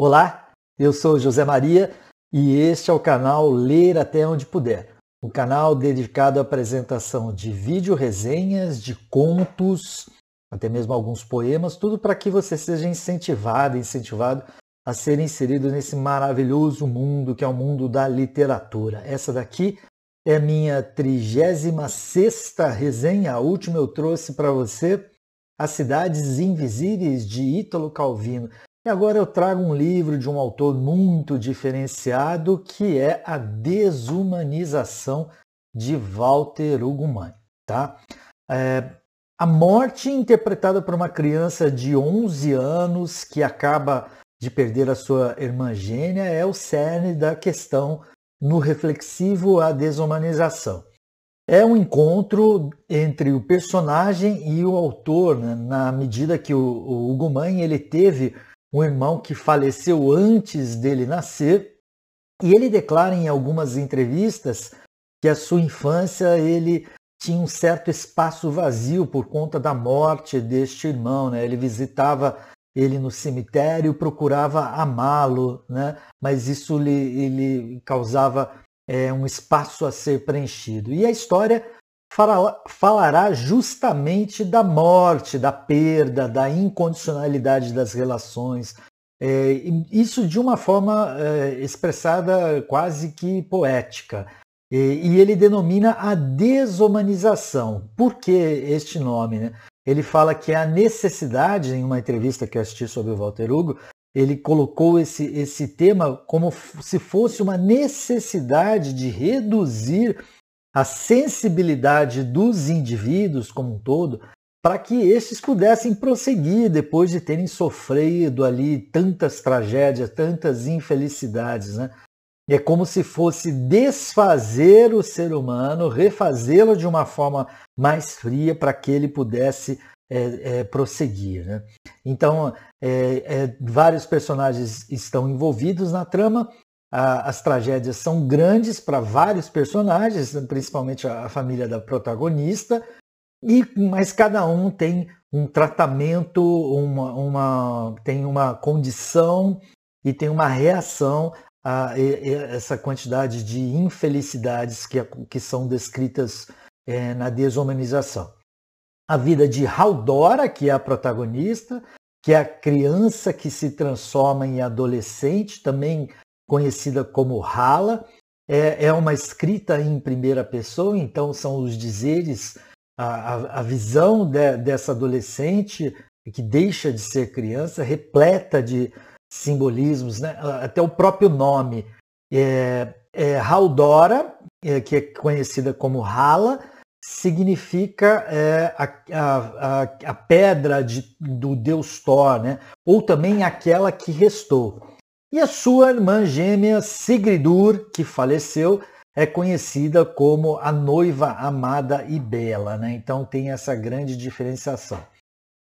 Olá, eu sou José Maria e este é o canal Ler Até Onde Puder, o canal dedicado à apresentação de vídeo resenhas, de contos, até mesmo alguns poemas, tudo para que você seja incentivado, incentivado a ser inserido nesse maravilhoso mundo que é o mundo da literatura. Essa daqui é minha 36 resenha, a última eu trouxe para você As Cidades Invisíveis de Ítalo Calvino. E agora eu trago um livro de um autor muito diferenciado que é A Desumanização de Walter Ugumãe. Tá? É, a morte interpretada por uma criança de 11 anos que acaba de perder a sua irmã gêmea é o cerne da questão no reflexivo A Desumanização. É um encontro entre o personagem e o autor, né? na medida que o, o ele teve um irmão que faleceu antes dele nascer, e ele declara em algumas entrevistas que a sua infância ele tinha um certo espaço vazio por conta da morte deste irmão, né? Ele visitava ele no cemitério, procurava amá-lo, né? Mas isso lhe, lhe causava é, um espaço a ser preenchido. E a história falará justamente da morte, da perda, da incondicionalidade das relações. É, isso de uma forma é, expressada quase que poética. E, e, ele denomina a desumanização. Por que este nome? Né? Ele fala que a necessidade, em uma entrevista que eu assisti sobre o Walter Hugo, ele colocou esse, esse tema como se fosse uma necessidade de reduzir a sensibilidade dos indivíduos como um todo para que estes pudessem prosseguir depois de terem sofrido ali tantas tragédias, tantas infelicidades. Né? É como se fosse desfazer o ser humano, refazê-lo de uma forma mais fria para que ele pudesse é, é, prosseguir. Né? Então, é, é vários personagens estão envolvidos na trama as tragédias são grandes para vários personagens, principalmente a família da protagonista, e mas cada um tem um tratamento, uma, uma tem uma condição e tem uma reação a essa quantidade de infelicidades que, que são descritas é, na desumanização. A vida de Haldora, que é a protagonista, que é a criança que se transforma em adolescente, também conhecida como Hala. É, é uma escrita em primeira pessoa, então são os dizeres, a, a visão de, dessa adolescente que deixa de ser criança, repleta de simbolismos, né? até o próprio nome. É, é Haldora, é, que é conhecida como Hala, significa é, a, a, a, pedra de, do deus Thor, né? ou também aquela que restou. E a sua irmã gêmea Sigridur, que faleceu, é conhecida como a noiva amada e bela. Né? Então tem essa grande diferenciação.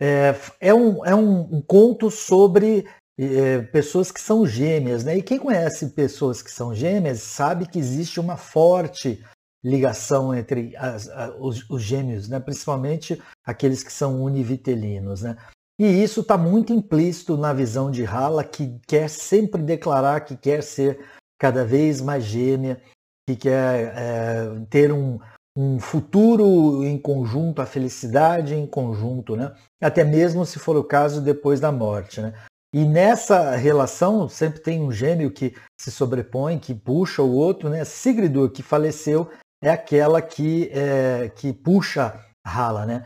É, é, um, é um, um conto sobre é, pessoas que são gêmeas. Né? E quem conhece pessoas que são gêmeas sabe que existe uma forte ligação entre as, os, os, gêmeos, né? principalmente aqueles que são univitelinos. Né? E isso está muito implícito na visão de Hala, que quer sempre declarar que quer ser cada vez mais gêmea, que quer é, ter um, um futuro em conjunto, a felicidade em conjunto, né? até mesmo se for o caso depois da morte. Né? E nessa relação sempre tem um gêmeo que se sobrepõe, que puxa o outro. Né? Sigridur, que faleceu, é aquela que, é, que puxa Hala. Né?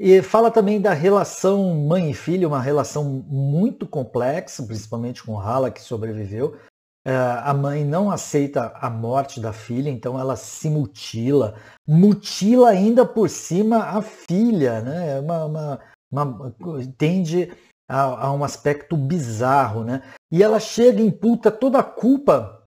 E fala também da relação mãe e filho, uma relação muito complexa, principalmente com Hala, que sobreviveu. É, a mãe não aceita a morte da filha, então ela se mutila, mutila ainda por cima a filha, né? É uma, uma, uma tende a, a, um aspecto bizarro, né? E ela chega e imputa toda a culpa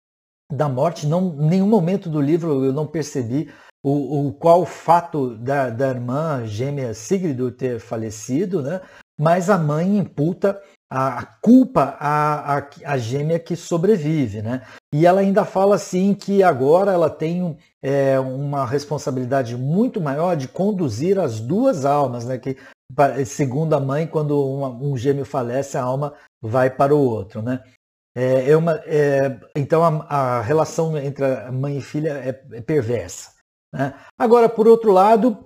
da morte. Não, em nenhum momento do livro eu não percebi o, o qual o fato da, da irmã gêmea Sigrid ter falecido, né? mas a mãe imputa a, a culpa à, à, gêmea que sobrevive. Né? E ela ainda fala assim que agora ela tem é, uma responsabilidade muito maior de conduzir as duas almas, né? que segundo a mãe, quando um gêmeo falece, a alma vai para o outro. Né? É, é uma, é, então a, a, relação entre a mãe e filha é, é perversa. Né? Agora, por outro lado,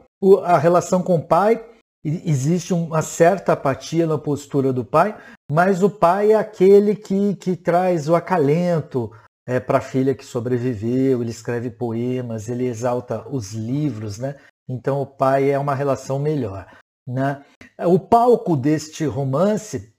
a relação com o pai, existe uma certa apatia na postura do pai, mas o pai é aquele que, que traz o acalento é, para a filha que sobreviveu, ele escreve poemas, ele exalta os livros, né? Então o pai é uma relação melhor. Né? O palco deste romance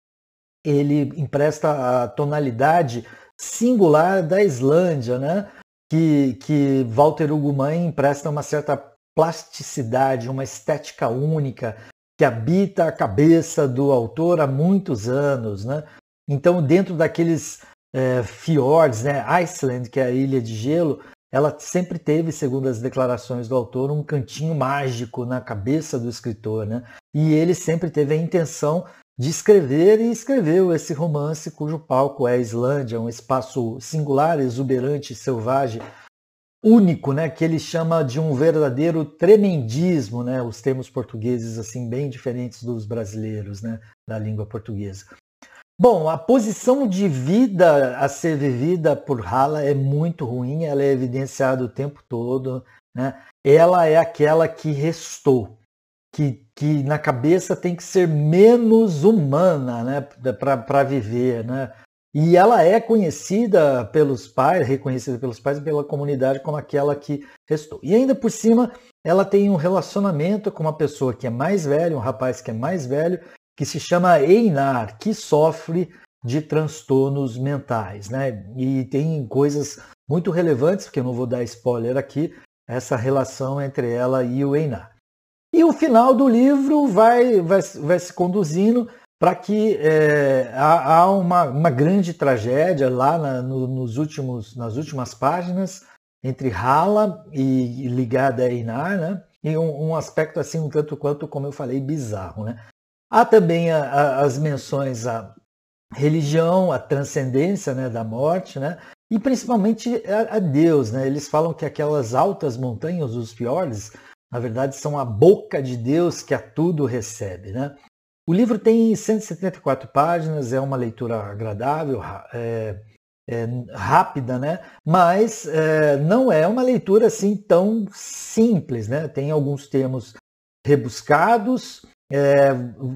ele empresta a tonalidade singular da Islândia, né? Que, que Walter Ugumãe empresta uma certa plasticidade, uma estética única que habita a cabeça do autor há muitos anos. Né? Então, dentro daqueles é, fiords, né? Iceland, que é a ilha de gelo, ela sempre teve, segundo as declarações do autor, um cantinho mágico na cabeça do escritor. Né? E ele sempre teve a intenção de escrever e escreveu esse romance cujo palco é a Islândia, um espaço singular, exuberante, selvagem, único, né, que ele chama de um verdadeiro tremendismo, né, os termos portugueses assim bem diferentes dos brasileiros, né, da língua portuguesa. Bom, a posição de vida a ser vivida por Hala é muito ruim, ela é evidenciada o tempo todo, né? Ela é aquela que restou, que, que na cabeça tem que ser menos humana né, para viver. Né? E ela é conhecida pelos pais, reconhecida pelos pais e pela comunidade como aquela que restou. E ainda por cima, ela tem um relacionamento com uma pessoa que é mais velha, um rapaz que é mais velho, que se chama Einar, que sofre de transtornos mentais. Né? E tem coisas muito relevantes, porque eu não vou dar spoiler aqui, essa relação entre ela e o Einar. E o final do livro vai, vai, vai se conduzindo para que é, há, há uma, uma, grande tragédia lá na, no, nos últimos, nas últimas páginas entre Hala e, ligada a Einar, né? E um, um, aspecto assim um tanto quanto, como eu falei, bizarro, né? Há também a, a, as menções à religião, à transcendência né, da morte, né? E principalmente a, a Deus, né? Eles falam que aquelas altas montanhas, os fiordes, na verdade, são a boca de Deus que a tudo recebe. Né? O livro tem 174 páginas, é uma leitura agradável, é, é, rápida, né? mas é, não é uma leitura assim tão simples. Né? Tem alguns termos rebuscados, é,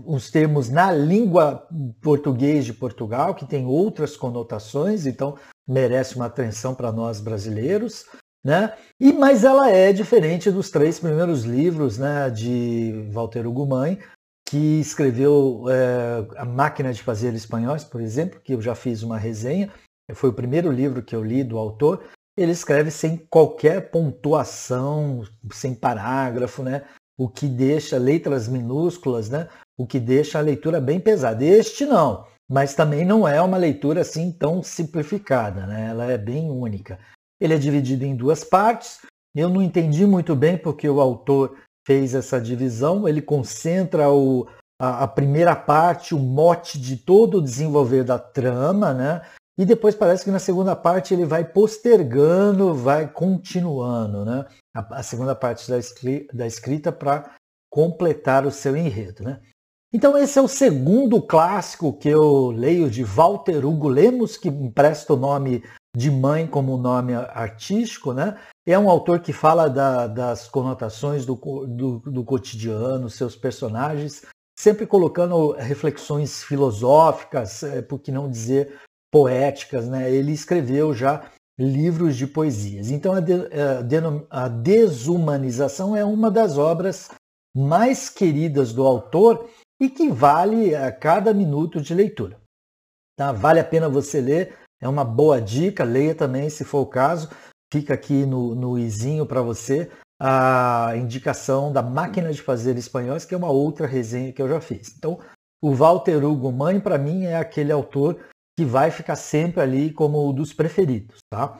uns termos na língua português de Portugal, que tem outras conotações, então merece uma atenção para nós brasileiros. Né? E, mas ela é diferente dos três primeiros livros né, de Walter Ugumãe, que escreveu é, A Máquina de Fazer Espanhóis, por exemplo, que eu já fiz uma resenha, foi o primeiro livro que eu li do autor. Ele escreve sem qualquer pontuação, sem parágrafo, né? o que deixa letras minúsculas, né? o que deixa a leitura bem pesada. Este não, mas também não é uma leitura assim tão simplificada, né? ela é bem única. Ele é dividido em duas partes. Eu não entendi muito bem porque o autor fez essa divisão. Ele concentra o, a, a, primeira parte, o mote de todo o desenvolver da trama, né? E depois parece que na segunda parte ele vai postergando, vai continuando, né? A, a segunda parte da, da escrita para completar o seu enredo, né? Então esse é o segundo clássico que eu leio de Walter Hugo Lemos, que empresta o nome de mãe como nome artístico, né? É um autor que fala da, das conotações do, do, do cotidiano, seus personagens, sempre colocando reflexões filosóficas, é, por que não dizer poéticas, né? Ele escreveu já livros de poesias. Então a, de, a desumanização é uma das obras mais queridas do autor e que vale a cada minuto de leitura. Tá? Vale a pena você ler é uma boa dica, leia também se for o caso. Fica aqui no, no izinho para você a indicação da Máquina de Fazer Espanhóis, que é uma outra resenha que eu já fiz. Então, o Walter Hugo Mãe, para mim, é aquele autor que vai ficar sempre ali como um dos preferidos. Tá?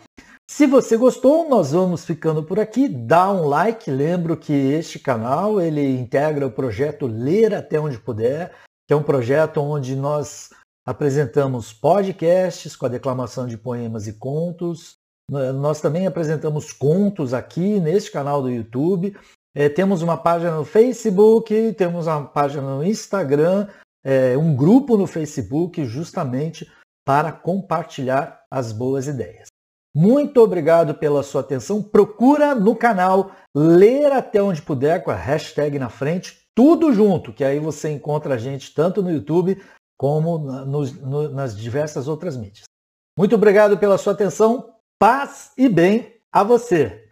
Se você gostou, nós vamos ficando por aqui. Dá um like. Lembro que este canal ele integra o projeto Ler Até Onde Puder, que é um projeto onde nós apresentamos podcasts com a declamação de poemas e contos. Nós também apresentamos contos aqui neste canal do YouTube. É, temos uma página no Facebook, temos uma página no Instagram, é, um grupo no Facebook justamente para compartilhar as boas ideias. Muito obrigado pela sua atenção. Procura no canal Ler Até Onde Puder com a hashtag na frente, tudo junto, que aí você encontra a gente tanto no YouTube como no, no, nas diversas outras mídias. Muito obrigado pela sua atenção. Paz e bem a você.